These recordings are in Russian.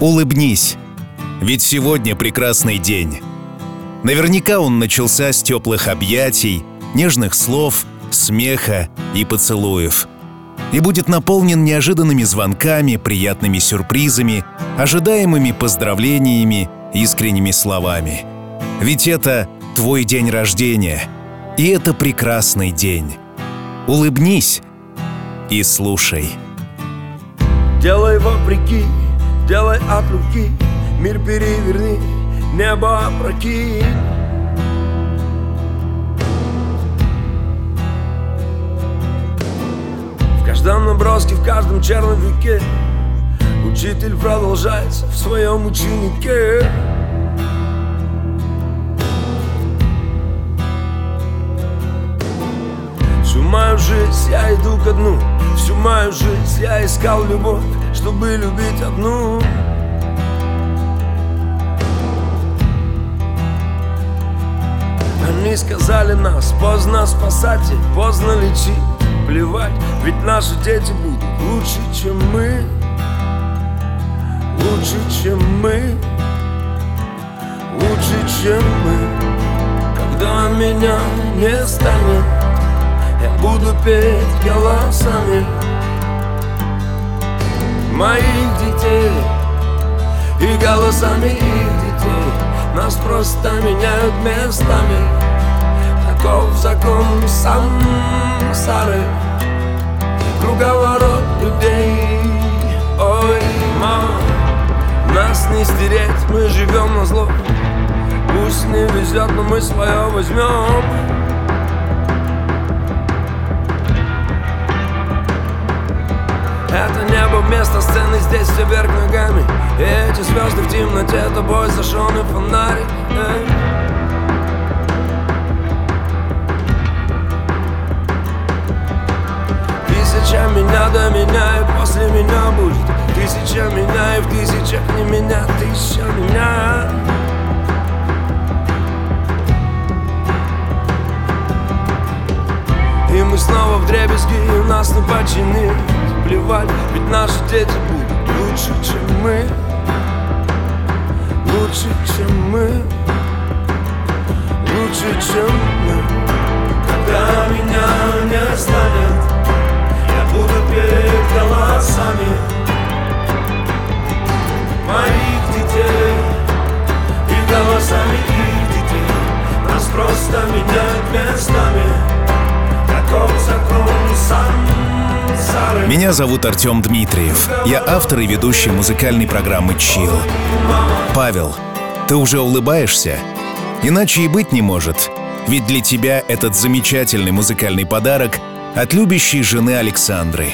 Улыбнись, ведь сегодня прекрасный день. Наверняка он начался с теплых объятий, нежных слов, смеха и поцелуев. И будет наполнен неожиданными звонками, приятными сюрпризами, ожидаемыми поздравлениями, искренними словами. Ведь это твой день рождения, и это прекрасный день. Улыбнись и слушай. Делай вопреки, делай от руки Мир переверни, небо опрокинь В каждом наброске, в каждом черновике Учитель продолжается в своем ученике. Всю мою жизнь я иду ко дну Всю мою жизнь я искал любовь Чтобы любить одну. Они сказали нас поздно спасать и поздно лечить. Плевать, ведь наши дети будут лучше, чем мы. Лучше, чем мы. Лучше, чем мы. Когда меня не станет Я буду петь голосами Моих детей. И голосами их детей. Нас просто меняют местами. Таков закон сансары Круговорот людей. Ой, мама Нас не стереть, мы живем на зло. Пусть не везет, но мы свое возьмем вместо сцены, здесь все вверх ногами. И эти звезды в темноте, тобой зажженный фонарик Эй. Тысяча меня до меня и после меня будет. Тысяча меня и в тысячах не меня Тысяча меня. И мы снова в дребезги, и нас не починить Плевать, ведь наши дети будут лучше, чем мы. Лучше, чем мы. Лучше, чем мы. Когда меня не станет Я буду петь голосами Моих детей И голосами их детей. Нас просто меняют местами. Закон сансары Меня зовут Артем Дмитриев. Я автор и ведущий музыкальной программы «Чил». Павел, ты уже улыбаешься? Иначе и быть не может. Ведь для тебя этот замечательный музыкальный подарок от любящей жены Александры.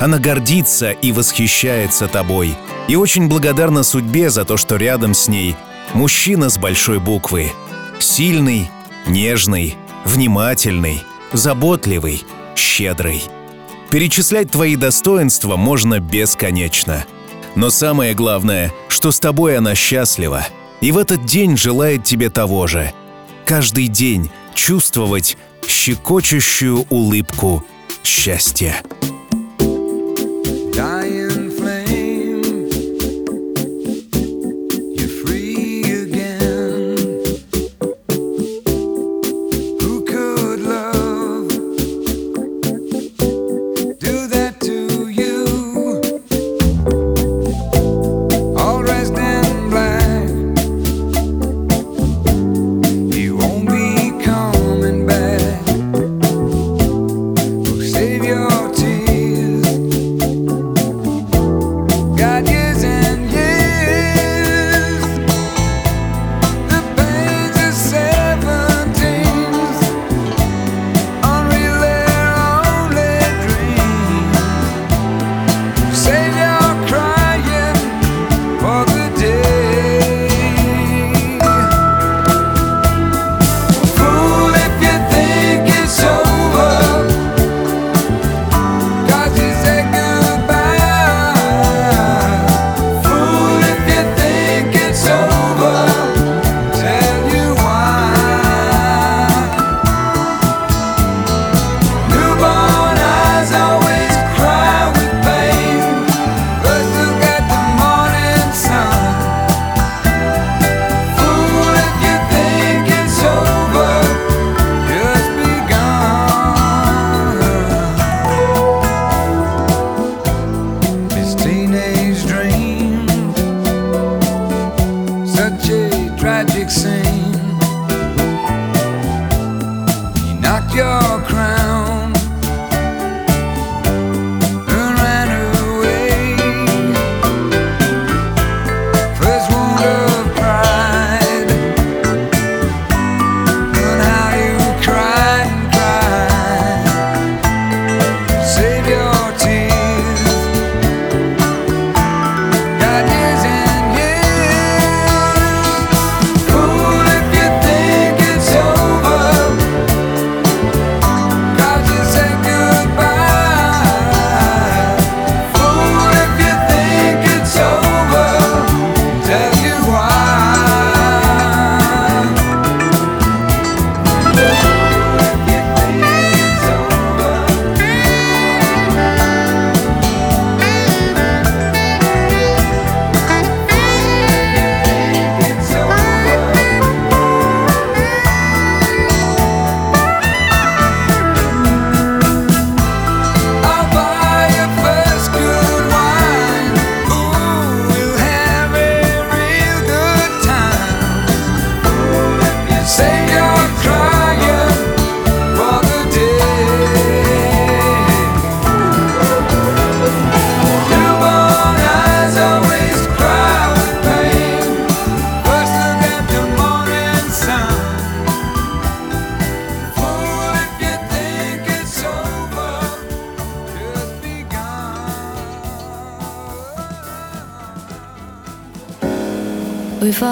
Она гордится и восхищается тобой. И очень благодарна судьбе за то, что рядом с ней мужчина с большой буквы. Сильный, нежный, внимательный, заботливый, щедрый. Перечислять твои достоинства можно бесконечно. Но самое главное, что с тобой она счастлива. И в этот день желает тебе того же. Каждый день чувствовать щекочущую улыбку счастья. Dying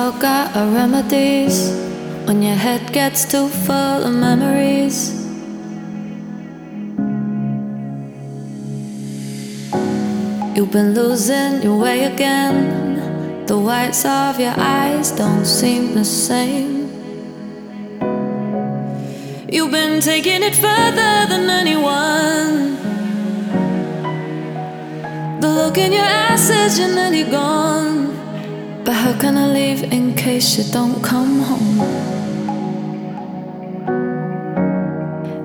We've all got our remedies when your head gets too full of memories. You've been losing your way again. The whites of your eyes don't seem the same. You've been taking it further than anyone. The look in your eyes you're nearly gone. How can I leave in case you don't come home?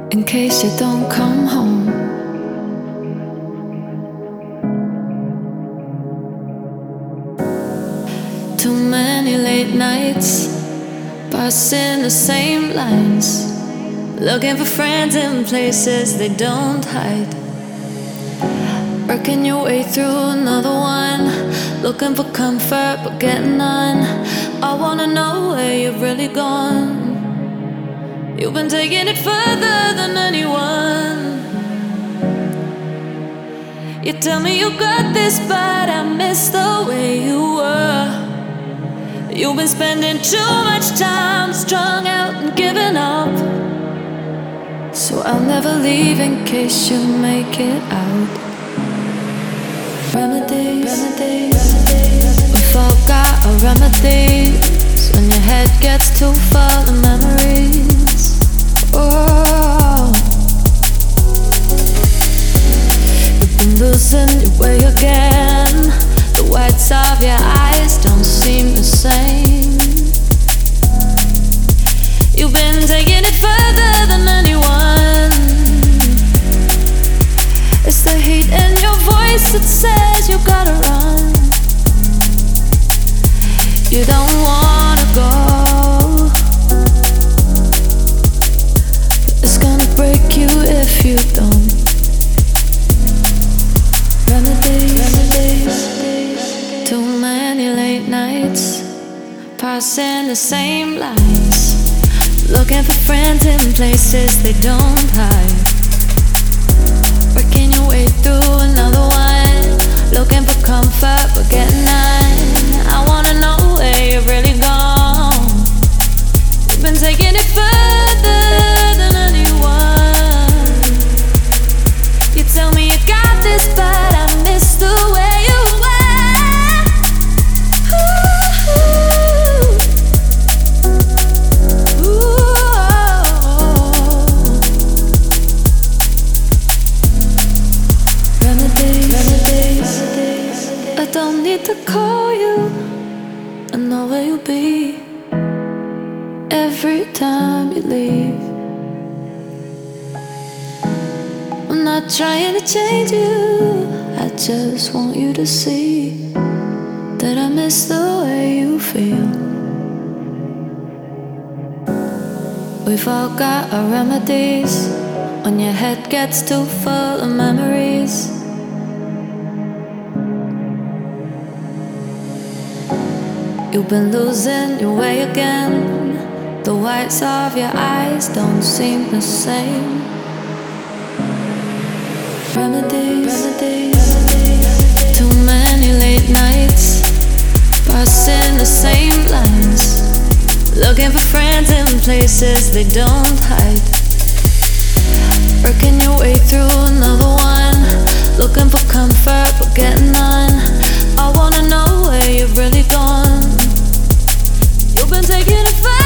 In case you don't come home. Too many late nights, passing the same lines, looking for friends in places they don't hide. Working your way through another one, looking for comfort but getting none. I wanna know where you've really gone. You've been taking it further than anyone. You tell me you got this, but I miss the way you were. You've been spending too much time strung out and giving up. So I'll never leave in case you make it out. Remedies, remedies, we've all got our remedies when your head gets too full of memories. Oh, you've been losing your way again. The whites of your eyes don't seem the same. You've been taking it further than anyone. It's the heat in your voice that says you gotta run. You don't wanna go. It's gonna break you if you don't. Remedies. Too many late nights, passing the same lines, looking for friends in places they don't hide. Way through another one, looking for comfort but getting none. I wanna know where you've really gone. You've been taking it further than anyone. You tell me you got this, but need to call you. I know where you'll be every time you leave. I'm not trying to change you. I just want you to see that I miss the way you feel. We've all got our remedies when your head gets too full of memories. You've been losing your way again. The whites of your eyes don't seem the same. Remedies, remedies. Too many late nights, passing the same lines, looking for friends in places they don't hide. Working your way through another one, looking for comfort but getting none. I wanna know where you've really gone been taking a fight.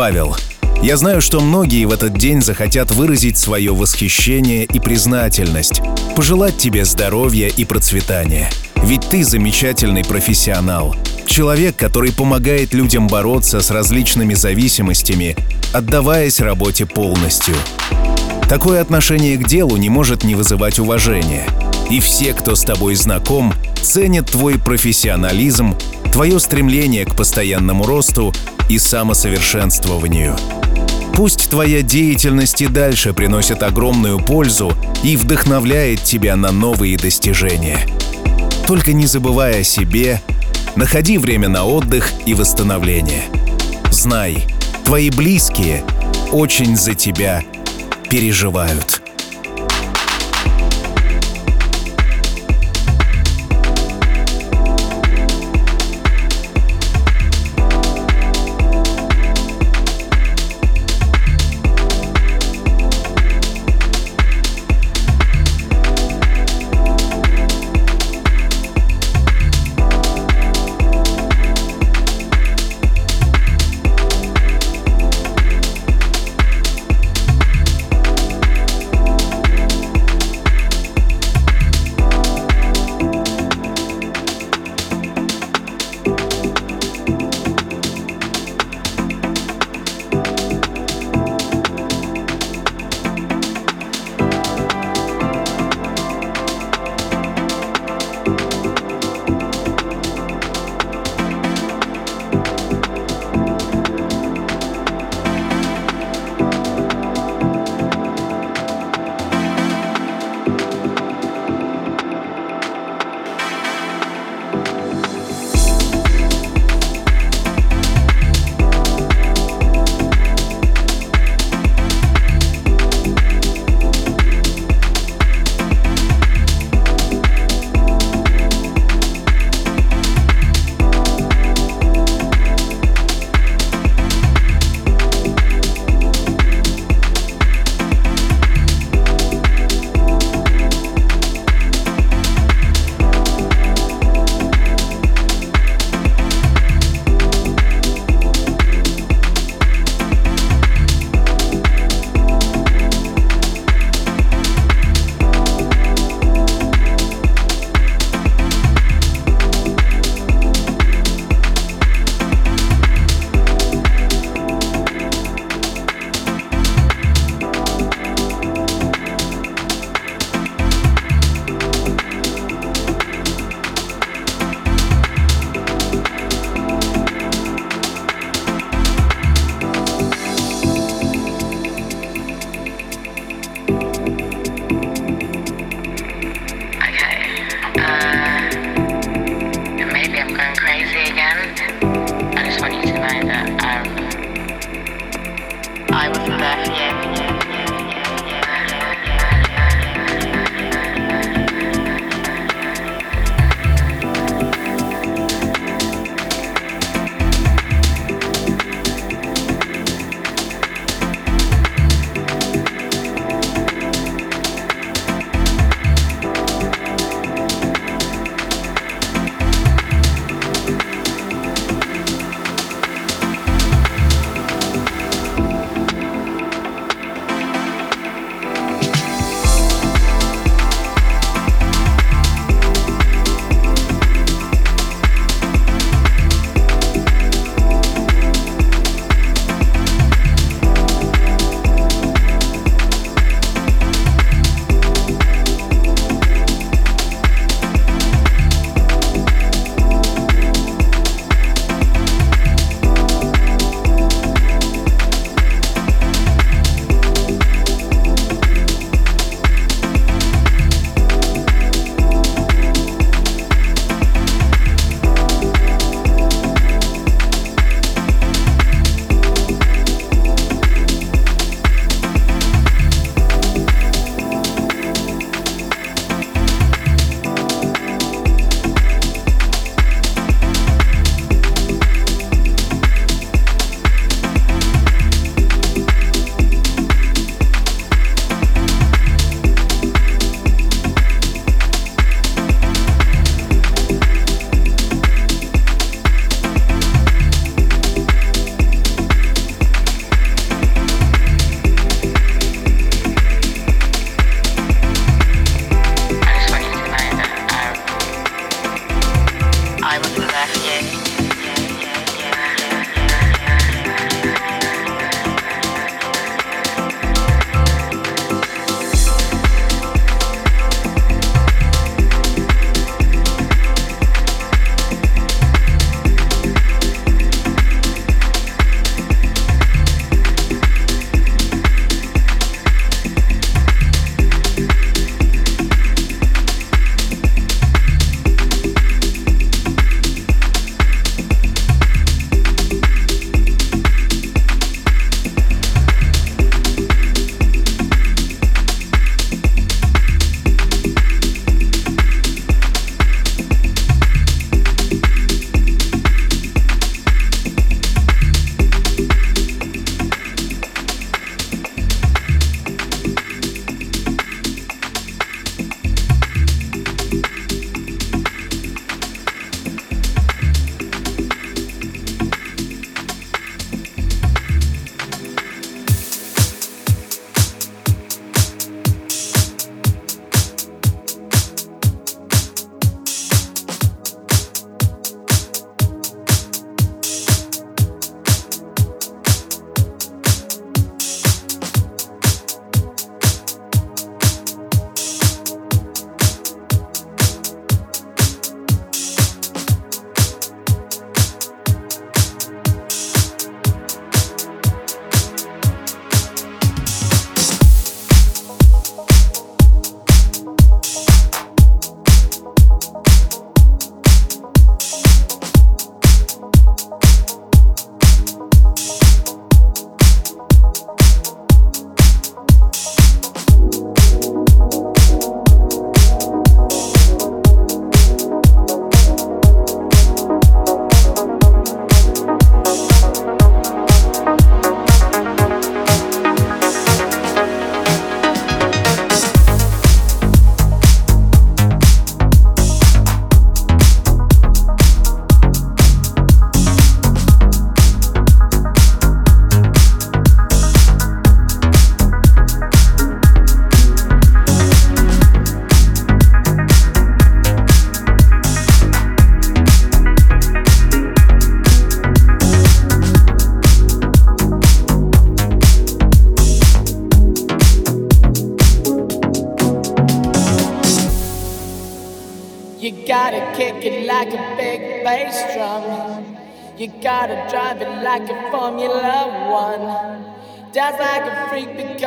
Павел, я знаю, что многие в этот день захотят выразить свое восхищение и признательность, пожелать тебе здоровья и процветания. Ведь ты замечательный профессионал. Человек, который помогает людям бороться с различными зависимостями, отдаваясь работе полностью. Такое отношение к делу не может не вызывать уважения. И все, кто с тобой знаком, ценят твой профессионализм, твое стремление к постоянному росту и самосовершенствованию. Пусть твоя деятельность и дальше приносит огромную пользу и вдохновляет тебя на новые достижения. Только не забывай о себе, находи время на отдых и восстановление. Знай, твои близкие очень за тебя переживают.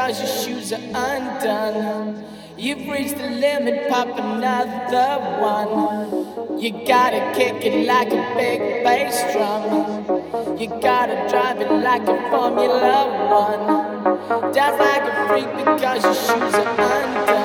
cause your shoes are undone. You've reached the limit, pop another one. You gotta kick it like a big bass drum. You gotta drive it like a Formula One. Dance like a freak because your shoes are undone.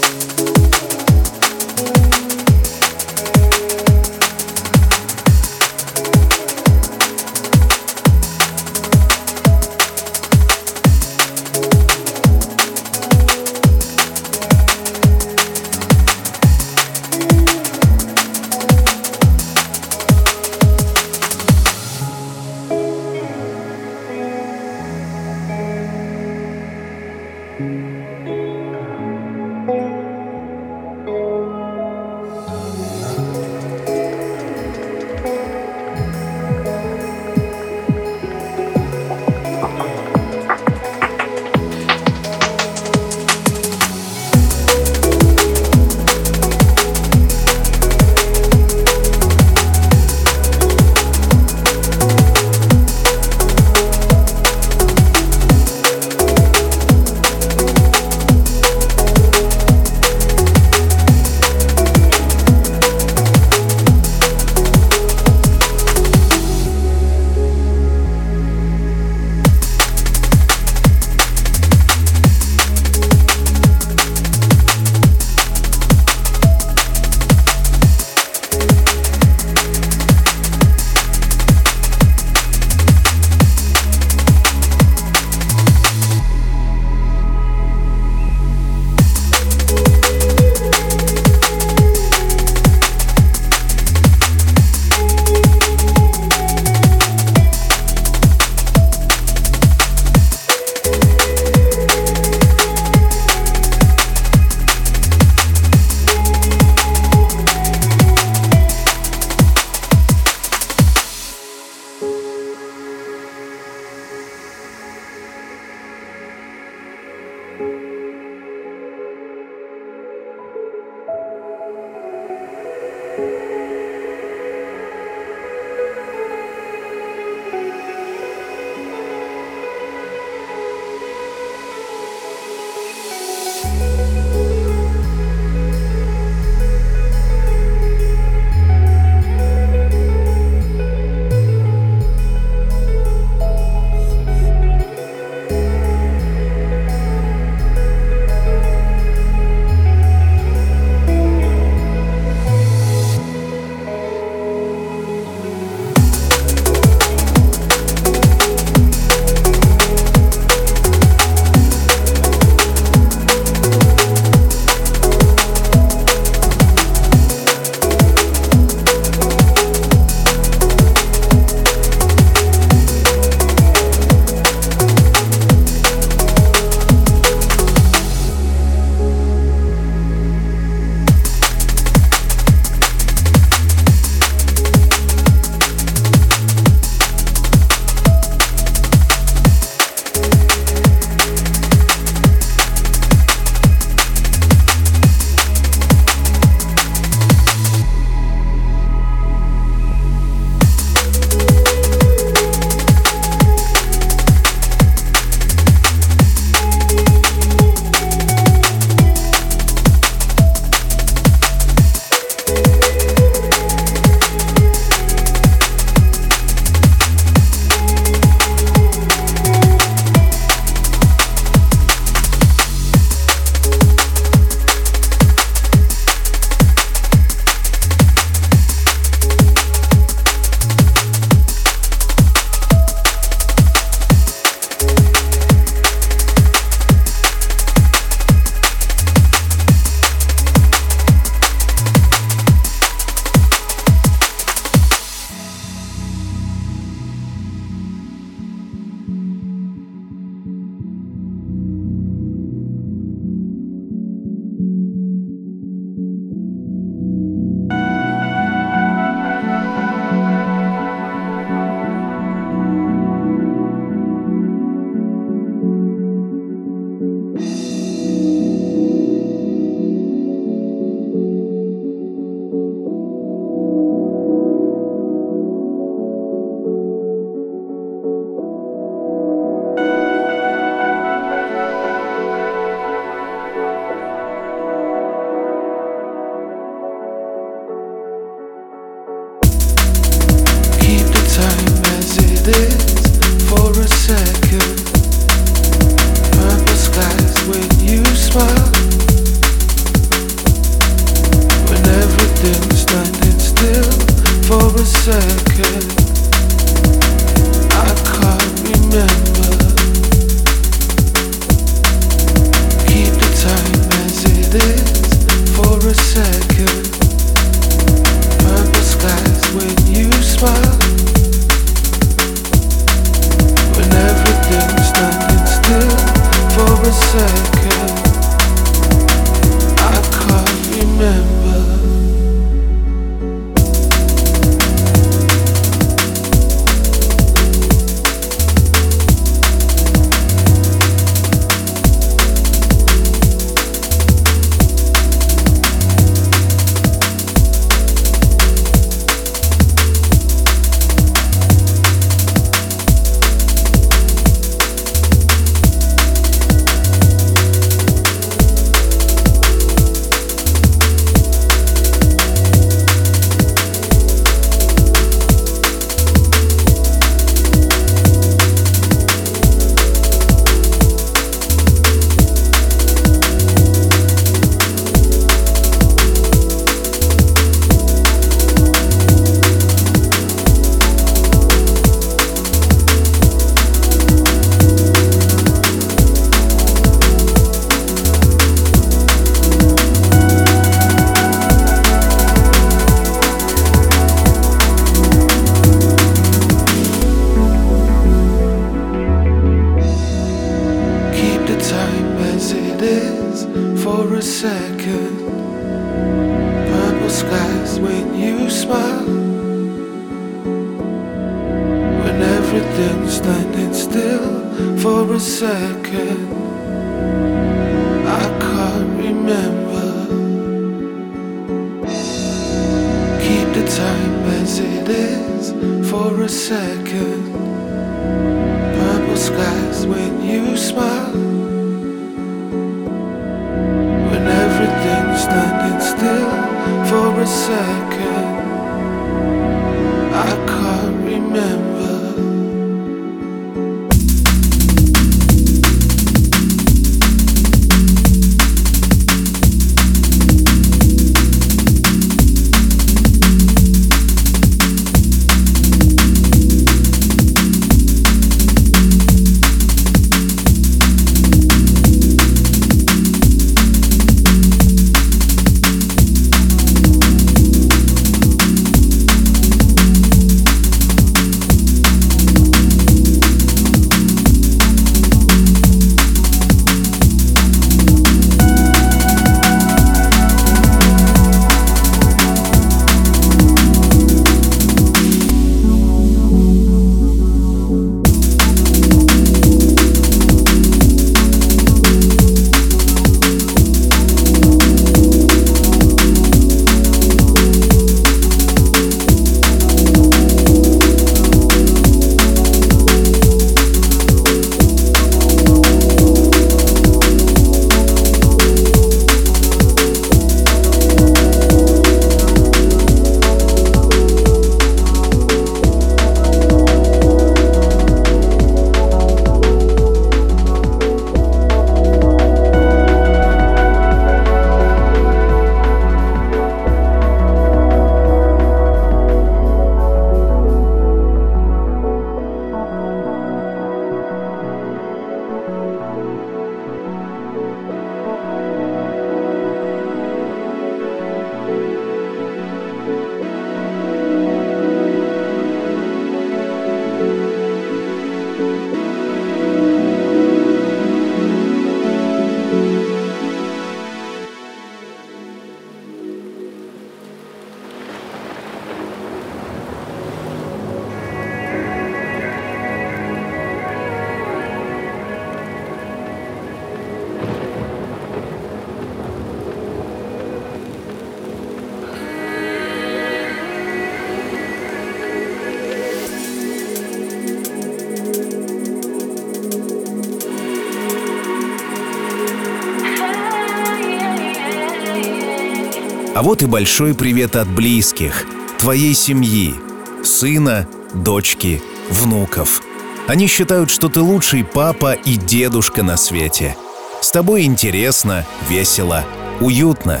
А вот и большой привет от близких, твоей семьи, сына, дочки, внуков. Они считают, что ты лучший папа и дедушка на свете. С тобой интересно, весело, уютно.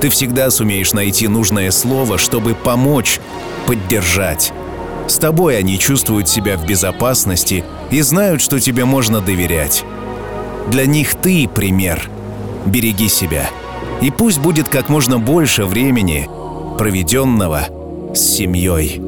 Ты всегда сумеешь найти нужное слово, чтобы помочь, поддержать. С тобой они чувствуют себя в безопасности и знают, что тебе можно доверять. Для них ты пример. Береги себя. И пусть будет как можно больше времени, проведенного с семьей.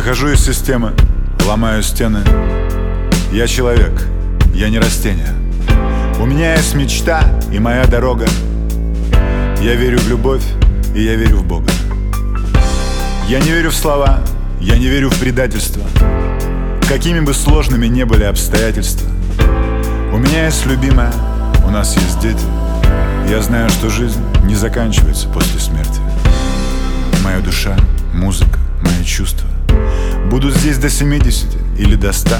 Выхожу из системы, ломаю стены. Я человек, я не растение. У меня есть мечта и моя дорога. Я верю в любовь, и я верю в Бога. Я не верю в слова, я не верю в предательство. Какими бы сложными не были обстоятельства. У меня есть любимая, у нас есть дети. Я знаю, что жизнь не заканчивается после смерти. Моя душа, музыка, мои чувства Будут здесь до 70 или до 100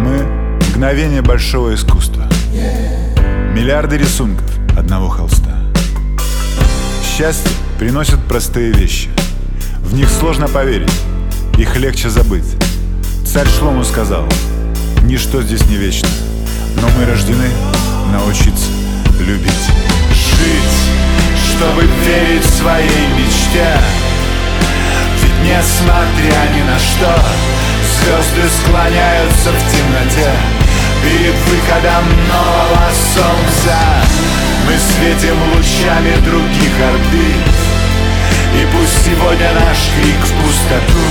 Мы — мгновение большого искусства. Миллиарды рисунков одного холста. Счастье приносит простые вещи. В них сложно поверить, их легче забыть. Царь Шлому сказал, ничто здесь не вечно Но мы рождены научиться любить Жить, чтобы верить своей мечте несмотря ни на что Звезды склоняются в темноте. Перед выходом нового солнца Мы светим лучами других орбит И пусть сегодня наш крик в пустоту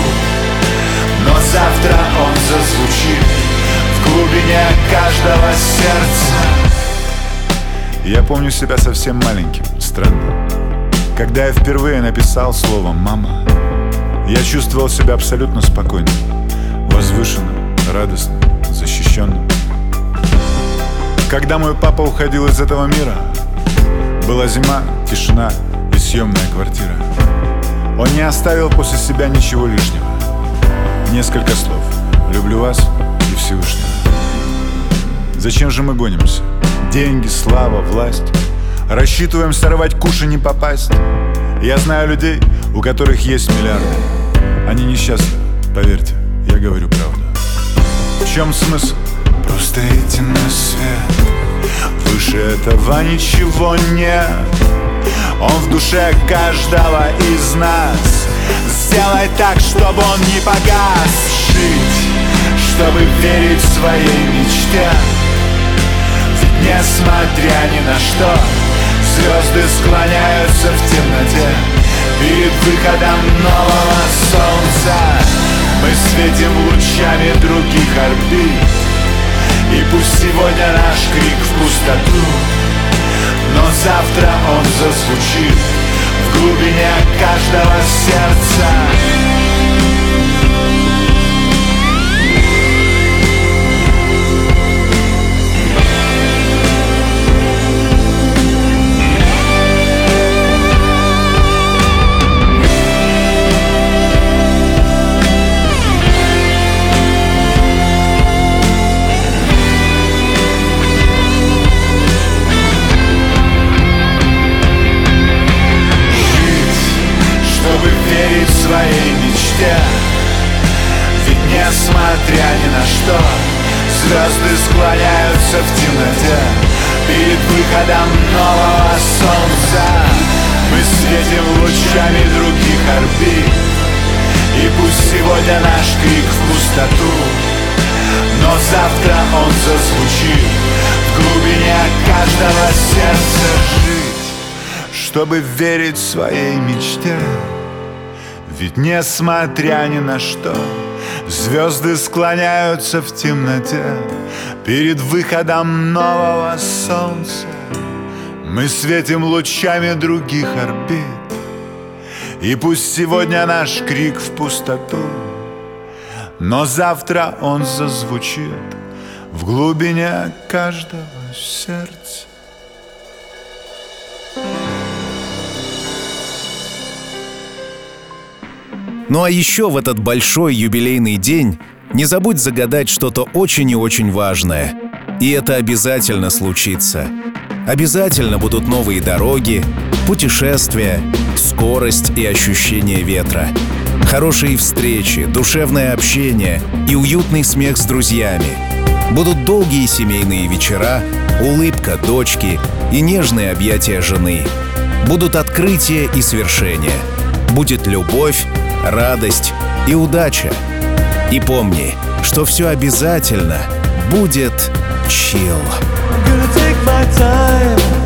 Но завтра он зазвучит В глубине каждого сердца. Я помню себя совсем маленьким, странно. Когда я впервые написал слово «мама» Я чувствовал себя абсолютно спокойным Возвышенным, радостным, защищенным. Когда мой папа уходил из этого мира Была зима, тишина и съемная квартира. Он не оставил после себя ничего лишнего. Несколько слов. «люблю вас» и Всевышнего Зачем же мы гонимся? Деньги, слава, власть. Рассчитываем сорвать куш и не попасть. Я знаю людей, у которых есть миллиарды Они несчастны, поверьте, я говорю правду. В чем смысл? Просто идти на свет. Выше этого ничего нет. Он в душе каждого из нас. Сделай так, чтобы он не погас. Жить, чтобы верить в своей мечте. Несмотря ни на что Звезды склоняются в темноте Перед выходом нового солнца Мы светим лучами других орбит И пусть сегодня наш крик в пустоту Но завтра он зазвучит В глубине каждого сердца Звезды склоняются в темноте. Перед выходом нового солнца Мы светим лучами других орбит. И пусть сегодня наш крик в пустоту Но завтра он зазвучит. В глубине каждого сердца жить Чтобы верить своей мечте. Ведь несмотря ни на что Звезды склоняются в темноте. Перед выходом нового солнца Мы светим лучами других орбит. И пусть сегодня наш крик в пустоту Но завтра он зазвучит В глубине каждого сердца Ну а еще в этот большой юбилейный день не забудь загадать что-то очень и очень важное. И это обязательно случится. Обязательно будут новые дороги, путешествия, скорость и ощущение ветра. Хорошие встречи, душевное общение и уютный смех с друзьями. Будут долгие семейные вечера, улыбка дочки и нежные объятия жены. Будут открытия и свершения. Будет любовь, радость и удача. И помни, что все обязательно будет чил. Gonna take my time